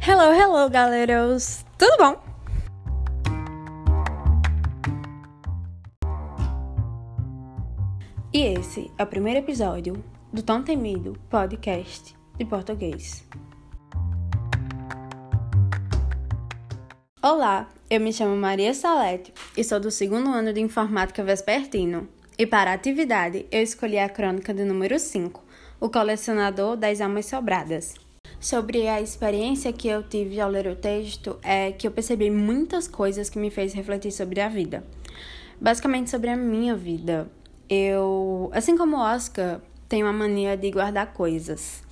Hello, hello, galeros! Tudo bom? E esse é o primeiro episódio do Tão Temido Podcast de Português. Olá, eu me chamo Maria Salete e sou do segundo ano de Informática Vespertino. E para a atividade, eu escolhi a crônica do número 5, O Colecionador das Almas Sobradas. Sobre a experiência que eu tive ao ler o texto, é que eu percebi muitas coisas que me fez refletir sobre a vida. Basicamente sobre a minha vida. Eu, assim como Oscar, tenho a mania de guardar coisas.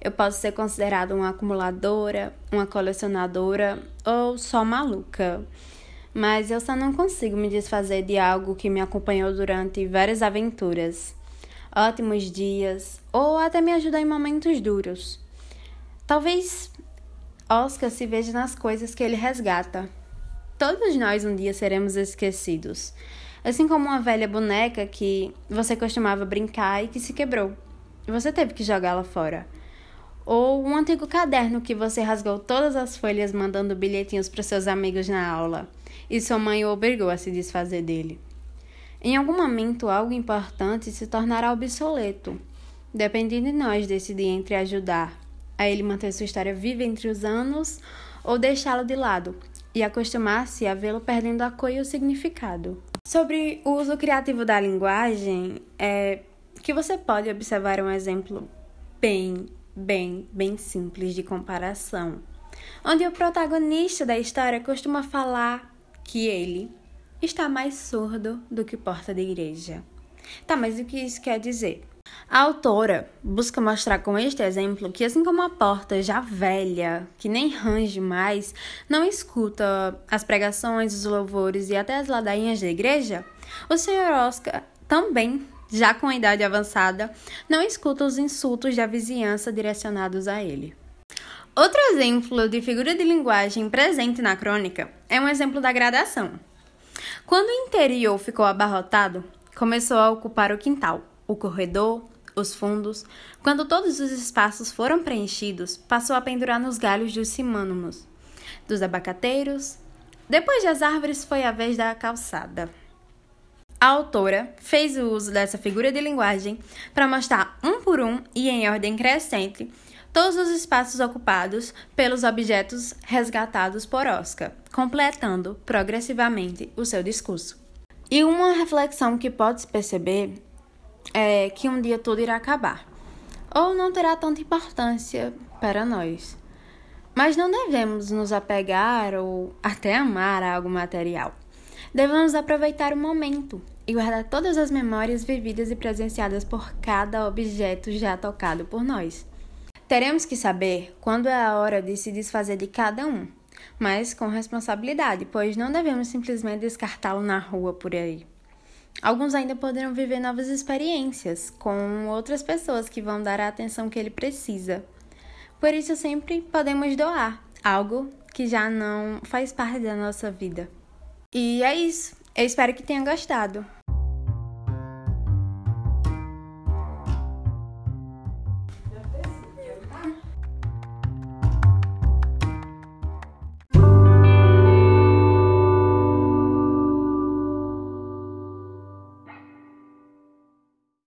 Eu posso ser considerada uma acumuladora, uma colecionadora ou só maluca. Mas eu só não consigo me desfazer de algo que me acompanhou durante várias aventuras, ótimos dias ou até me ajudar em momentos duros. Talvez Oscar se veja nas coisas que ele resgata. Todos nós um dia seremos esquecidos. Assim como uma velha boneca que você costumava brincar e que se quebrou. Você teve que jogá-la fora. Ou um antigo caderno que você rasgou todas as folhas mandando bilhetinhos para seus amigos na aula. E sua mãe o obrigou a se desfazer dele. Em algum momento, algo importante se tornará obsoleto. Depende de nós decidir entre ajudar a ele manter sua história viva entre os anos ou deixá-lo de lado e acostumar-se a vê-lo perdendo a cor e o significado. Sobre o uso criativo da linguagem, é que você pode observar um exemplo bem, bem, bem simples de comparação, onde o protagonista da história costuma falar que ele está mais surdo do que porta de igreja. Tá, mas o que isso quer dizer? A autora busca mostrar com este exemplo que, assim como a porta já velha, que nem range mais, não escuta as pregações, os louvores e até as ladainhas da igreja, o Sr. Oscar também, já com a idade avançada, não escuta os insultos da vizinhança direcionados a ele. Outro exemplo de figura de linguagem presente na crônica é um exemplo da gradação. Quando o interior ficou abarrotado, começou a ocupar o quintal, o corredor, os fundos. Quando todos os espaços foram preenchidos, passou a pendurar nos galhos dos simônimos, dos abacateiros. Depois das árvores, foi a vez da calçada. A autora fez o uso dessa figura de linguagem para mostrar um por um e em ordem crescente todos os espaços ocupados pelos objetos resgatados por Oscar, completando progressivamente o seu discurso. E uma reflexão que pode se perceber é que um dia tudo irá acabar, ou não terá tanta importância para nós. Mas não devemos nos apegar ou até amar algo material. Devemos aproveitar o momento e guardar todas as memórias vividas e presenciadas por cada objeto já tocado por nós. Teremos que saber quando é a hora de se desfazer de cada um, mas com responsabilidade, pois não devemos simplesmente descartá-lo na rua por aí. Alguns ainda poderão viver novas experiências com outras pessoas que vão dar a atenção que ele precisa. Por isso, sempre podemos doar algo que já não faz parte da nossa vida. E é isso. Eu espero que tenha gostado.